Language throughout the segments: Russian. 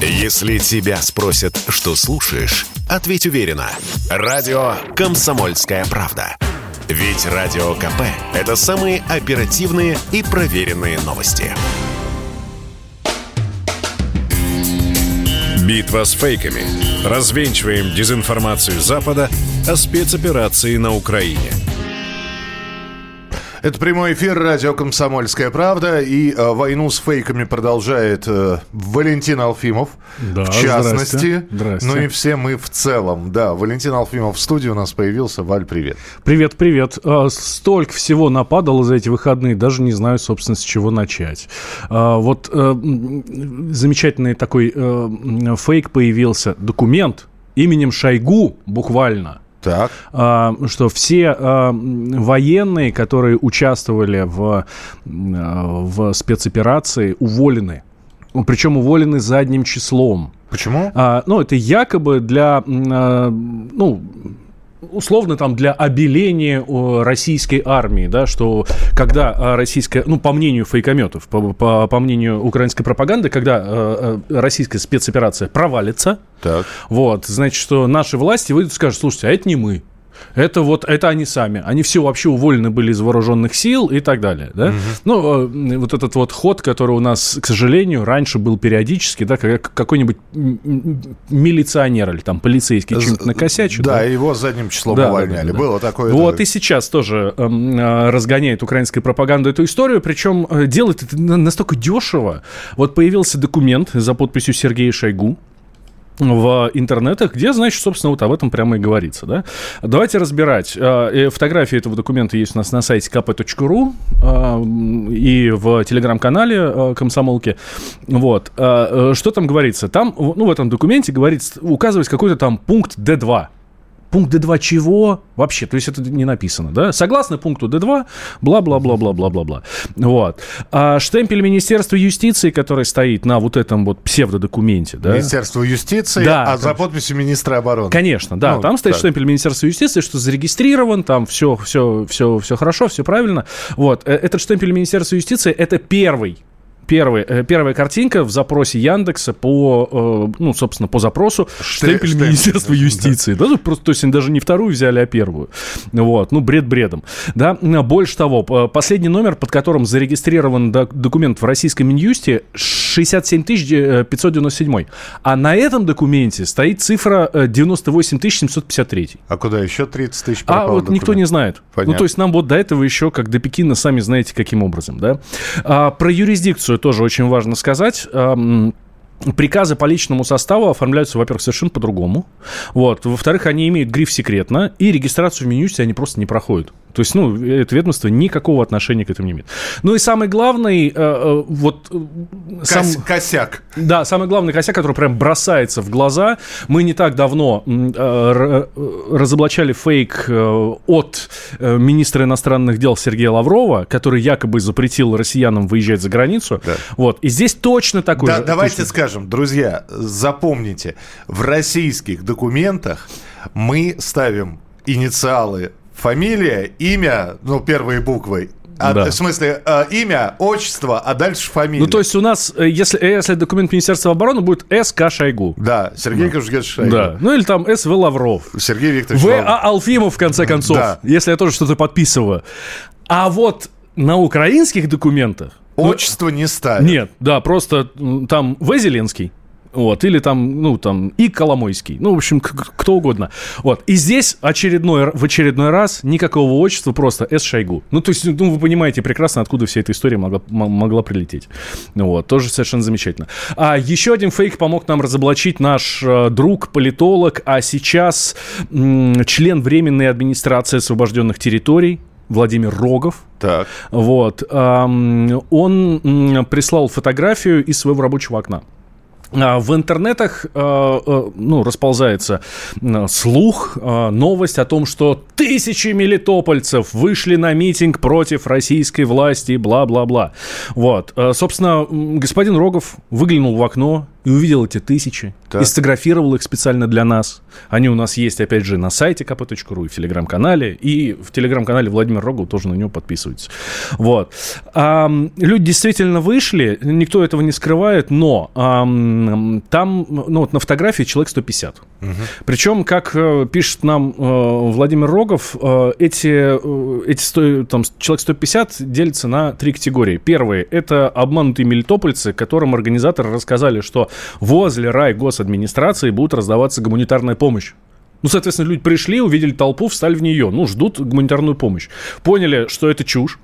Если тебя спросят, что слушаешь, ответь уверенно. Радио «Комсомольская правда». Ведь Радио КП – это самые оперативные и проверенные новости. Битва с фейками. Развенчиваем дезинформацию Запада о спецоперации на Украине – это прямой эфир радио «Комсомольская правда». И э, войну с фейками продолжает э, Валентин Алфимов, да, в частности. Здрасте, здрасте. Ну и все мы в целом. Да, Валентин Алфимов в студии у нас появился. Валь, привет. Привет, привет. А, столько всего нападало за эти выходные, даже не знаю, собственно, с чего начать. А, вот э, замечательный такой э, фейк появился. Документ именем Шойгу буквально – так. А, что все а, военные, которые участвовали в, а, в спецоперации, уволены. Причем уволены задним числом. Почему? А, ну, это якобы для, а, ну, условно там для обеления российской армии, да, что когда а, российская, ну, по мнению фейкометов, по, по, по мнению украинской пропаганды, когда э, российская спецоперация провалится, так. вот, значит, что наши власти выйдут и скажут, слушайте, а это не мы, это вот, это они сами. Они все вообще уволены были из вооруженных сил и так далее, да? Угу. Ну, э, вот этот вот ход, который у нас, к сожалению, раньше был периодически, да, как какой-нибудь милиционер или там полицейский чем-то накосячит. Да, да, его задним числом да, увольняли. Да, да, Было такое. Вот да. и сейчас тоже э, разгоняет украинская пропаганда эту историю, причем э, делает это настолько дешево. Вот появился документ за подписью Сергея Шойгу, в интернетах, где, значит, собственно, вот об этом прямо и говорится, да. Давайте разбирать. А, фотографии этого документа есть у нас на сайте kp.ru а, и в телеграм-канале комсомолки. Вот. Что там говорится? Там, ну, в этом документе говорится, указывается какой-то там пункт D2 пункт D2 чего? Вообще, то есть это не написано, да? Согласно пункту D2, бла-бла-бла-бла-бла-бла-бла. Вот. А штемпель Министерства юстиции, который стоит на вот этом вот псевдодокументе, да? Министерство юстиции, да, а за подписью министра обороны. Конечно, да. Ну, там стоит так. штемпель Министерства юстиции, что зарегистрирован, там все, все, все, все хорошо, все правильно. Вот. Э, этот штемпель Министерства юстиции – это первый первый, э, первая картинка в запросе Яндекса по, э, ну, собственно, по запросу штемпель Штемпель Министерства юстиции. Да, ну, просто, то есть даже не вторую взяли, а первую. Вот, ну, бред бредом. Да, больше того, последний номер, под которым зарегистрирован документ в российском Минюсте, 67 597. Э, а на этом документе стоит цифра 98 753. А куда еще 30 тысяч А вот документ? никто не знает. Понятно. Ну, то есть нам вот до этого еще, как до Пекина, сами знаете, каким образом, да. А, про юрисдикцию тоже очень важно сказать. Приказы по личному составу оформляются, во-первых, совершенно по-другому. Вот. Во-вторых, они имеют гриф «секретно», и регистрацию в Минюсте они просто не проходят. То есть, ну, это ведомство никакого отношения к этому не имеет. Ну и самый главный, э, э вот... Э, сам, косяк. Да, самый главный косяк, который прям бросается в глаза. Мы не так давно э, э разоблачали фейк э, от министра иностранных дел Сергея Лаврова, который якобы запретил россиянам выезжать за границу. Да. Вот. И здесь точно такой да, же... Давайте точно... скажем, друзья, запомните, в российских документах мы ставим инициалы фамилия, имя, ну, первые буквы, а, да. В смысле, э, имя, отчество, а дальше фамилия. Ну, то есть у нас, э, если, э, если документ Министерства обороны, будет СК Шойгу. Да, Сергей да. Шойгу. Да, ну или там СВ Лавров. Сергей Викторович В. А. Алфимов, в конце концов, да. если я тоже что-то подписываю. А вот на украинских документах... Отчество ну, не ставят. Нет, да, просто там В. Зеленский. Вот, или там, ну, там, и Коломойский. Ну, в общем, кто угодно. Вот. И здесь очередной, в очередной раз никакого отчества, просто С. Шойгу. Ну, то есть, ну, вы понимаете прекрасно, откуда вся эта история могла, могла прилететь. Вот, тоже совершенно замечательно. А еще один фейк помог нам разоблачить наш э, друг, политолог, а сейчас м- член Временной администрации освобожденных территорий, Владимир Рогов. Так. Вот. Эм, он прислал фотографию из своего рабочего окна. А, в интернетах э, э, ну, расползается слух, э, новость о том, что тысячи мелитопольцев вышли на митинг против российской власти, бла-бла-бла. Вот. Собственно, господин Рогов выглянул в окно и увидел эти тысячи, так. и сфотографировал их специально для нас. Они у нас есть, опять же, на сайте kp.ru и в телеграм-канале, и в телеграм-канале Владимир Рогов тоже на него подписывается. Вот. Люди действительно вышли, никто этого не скрывает, но... Там, ну вот на фотографии человек 150. Угу. Причем, как э, пишет нам э, Владимир Рогов, э, эти, эти 100, там, человек 150 делятся на три категории. Первые – это обманутые мелитопольцы, которым организаторы рассказали, что возле рай госадминистрации будет раздаваться гуманитарная помощь. Ну, соответственно, люди пришли, увидели толпу, встали в нее, ну, ждут гуманитарную помощь. Поняли, что это чушь,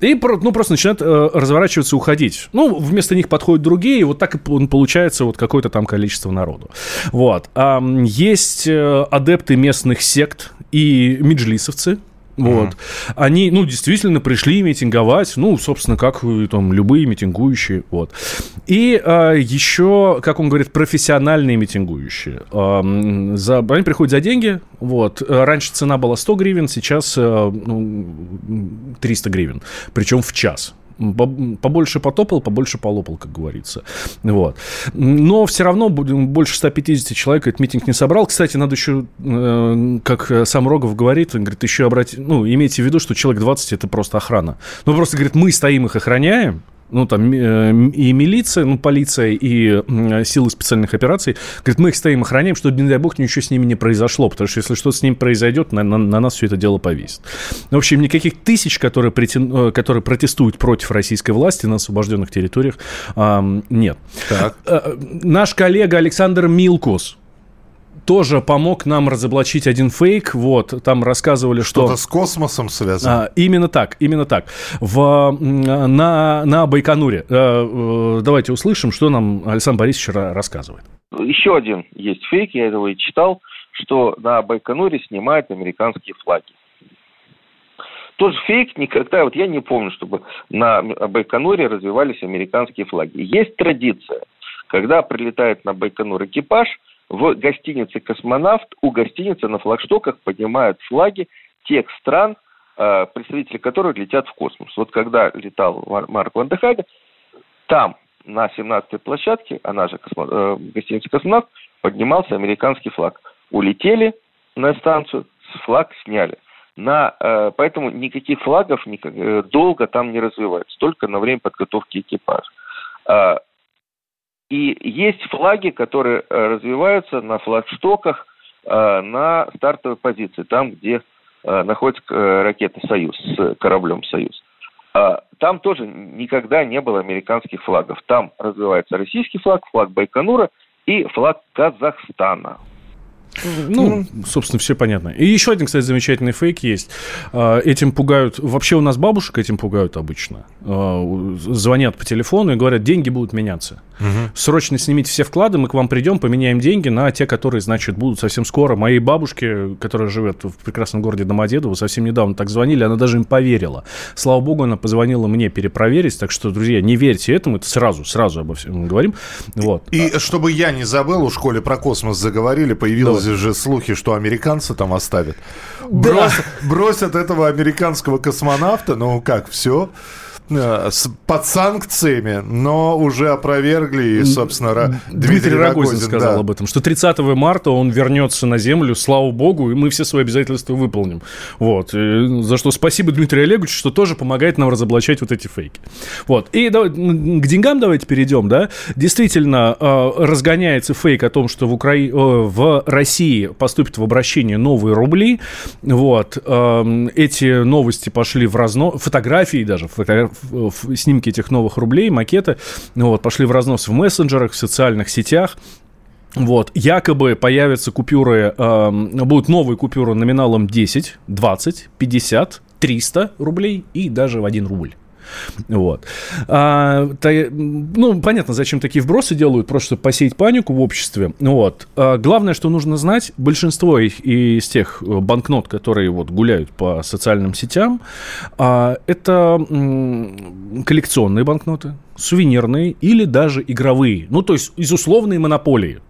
и ну, просто начинают э, разворачиваться и уходить. Ну, вместо них подходят другие, и вот так и получается вот какое-то там количество народу. Вот. А, есть э, адепты местных сект и меджлисовцы, вот. Mm-hmm. Они, ну, действительно пришли митинговать, ну, собственно, как там любые митингующие, вот. И а, еще, как он говорит, профессиональные митингующие. А, за, они приходят за деньги, вот. Раньше цена была 100 гривен, сейчас а, ну, 300 гривен, причем в час побольше потопал, побольше полопал, как говорится. Вот. Но все равно больше 150 человек этот митинг не собрал. Кстати, надо еще, э, как сам Рогов говорит, он говорит, еще обратить, ну, имейте в виду, что человек 20 это просто охрана. Ну, просто, говорит, мы стоим их охраняем, ну, там, э, и милиция, ну, полиция, и силы специальных операций, говорит, мы их стоим, охраняем, чтобы, не дай бог, ничего с ними не произошло, потому что если что-то с ним произойдет, на, на, на нас все это дело повесит. В общем, никаких тысяч, которые, претен... Э, которые протестуют против российской власти на освобожденных территориях, нет. Так. Э, наш коллега Александр Милкус, тоже помог нам разоблачить один фейк. Вот, там рассказывали, что... Что-то с космосом связано? А, именно так, именно так. В, на, на Байконуре. А, давайте услышим, что нам Александр Борисович рассказывает. Еще один есть фейк, я его и читал, что на Байконуре снимают американские флаги. Тот же фейк никогда, вот я не помню, чтобы на Байконуре развивались американские флаги. Есть традиция, когда прилетает на Байконур экипаж – в гостинице «Космонавт» у гостиницы на флагштоках поднимают флаги тех стран, э, представители которых летят в космос. Вот когда летал Марк Ван там на 17-й площадке, она же космо, э, гостиница «Космонавт», поднимался американский флаг. Улетели на станцию, флаг сняли. На, э, поэтому никаких флагов никак, э, долго там не развивается, только на время подготовки экипажа. Э, и есть флаги, которые э, развиваются на флагштоках э, на стартовой позиции, там, где э, находится ракета «Союз» с кораблем «Союз». А там тоже никогда не было американских флагов. Там развивается российский флаг, флаг Байконура и флаг Казахстана. Ну, собственно, все понятно. И еще один, кстати, замечательный фейк есть. А, этим пугают... Вообще у нас бабушек этим пугают обычно. А, звонят по телефону и говорят, деньги будут меняться. Угу. Срочно снимите все вклады, мы к вам придем, поменяем деньги на те, которые, значит, будут совсем скоро. Моей бабушке, которая живет в прекрасном городе Домодедово, совсем недавно так звонили, она даже им поверила. Слава богу, она позвонила мне перепроверить, так что, друзья, не верьте этому, это сразу, сразу обо всем говорим. Вот. И, и чтобы я не забыл, у школе про космос заговорили, появилась Давай. же слухи, что американцы там оставят. Да. Бросят, бросят этого американского космонавта, ну как, все под санкциями, но уже опровергли, и, собственно, Дмитрий, Дмитрий Рогозин, Рогозин сказал да. об этом, что 30 марта он вернется на Землю, слава богу, и мы все свои обязательства выполним. Вот. И за что спасибо Дмитрию Олеговичу, что тоже помогает нам разоблачать вот эти фейки. Вот. И давай, к деньгам давайте перейдем, да. Действительно, э, разгоняется фейк о том, что в, Укра... Э, в России поступят в обращение новые рубли. Вот. Эти новости пошли в разнос, фотографии даже, фото снимки этих новых рублей, макеты, вот, пошли в разнос в мессенджерах, в социальных сетях. Вот, якобы появятся купюры, э, будут новые купюры номиналом 10, 20, 50, 300 рублей и даже в 1 рубль. Вот. А, то, ну, понятно, зачем такие вбросы делают, просто чтобы посеять панику в обществе. Вот. А, главное, что нужно знать, большинство их, из тех э, банкнот, которые вот гуляют по социальным сетям, а, это м, коллекционные банкноты, сувенирные или даже игровые. Ну, то есть из условной монополии.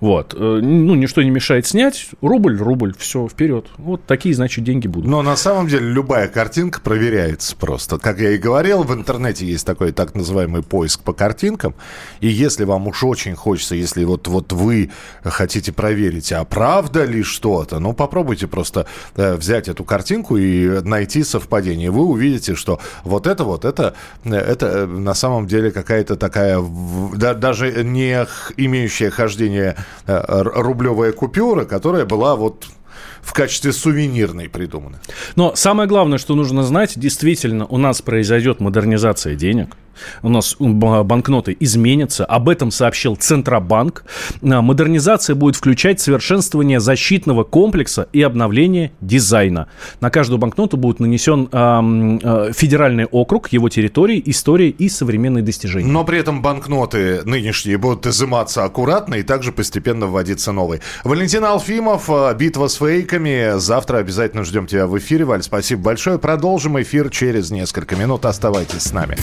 Вот. Э, ну, ничто не мешает снять. Рубль, рубль, все, вперед. Вот такие, значит, деньги будут. Но на самом деле любая картинка проверяется просто. Как я и говорил, в интернете есть такой так называемый поиск по картинкам. И если вам уж очень хочется, если вот, вот вы хотите проверить, а правда ли что-то, ну, попробуйте просто э, взять эту картинку и найти совпадение. Вы увидите, что вот это вот, это, это э, на самом деле какая-то такая, да, даже не имеющая хождение э, рублевая купюра, которая была вот в качестве сувенирной придумана. Но самое главное, что нужно знать, действительно, у нас произойдет модернизация денег у нас банкноты изменятся. Об этом сообщил Центробанк. А, модернизация будет включать совершенствование защитного комплекса и обновление дизайна. На каждую банкноту будет нанесен э, э, федеральный округ, его территории, истории и современные достижения. Но при этом банкноты нынешние будут изыматься аккуратно и также постепенно вводиться новые. Валентин Алфимов, «Битва с фейками». Завтра обязательно ждем тебя в эфире, Валь. Спасибо большое. Продолжим эфир через несколько минут. Оставайтесь с нами.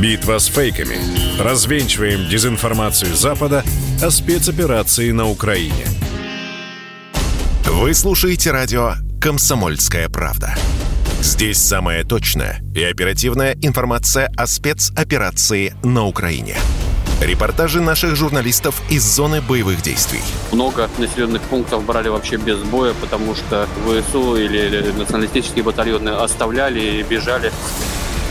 Битва с фейками. Развенчиваем дезинформацию Запада о спецоперации на Украине. Вы слушаете радио «Комсомольская правда». Здесь самая точная и оперативная информация о спецоперации на Украине. Репортажи наших журналистов из зоны боевых действий. Много населенных пунктов брали вообще без боя, потому что ВСУ или националистические батальоны оставляли и бежали.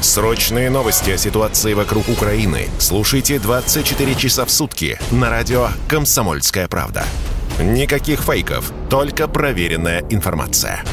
Срочные новости о ситуации вокруг Украины слушайте 24 часа в сутки на радио «Комсомольская правда». Никаких фейков, только проверенная информация.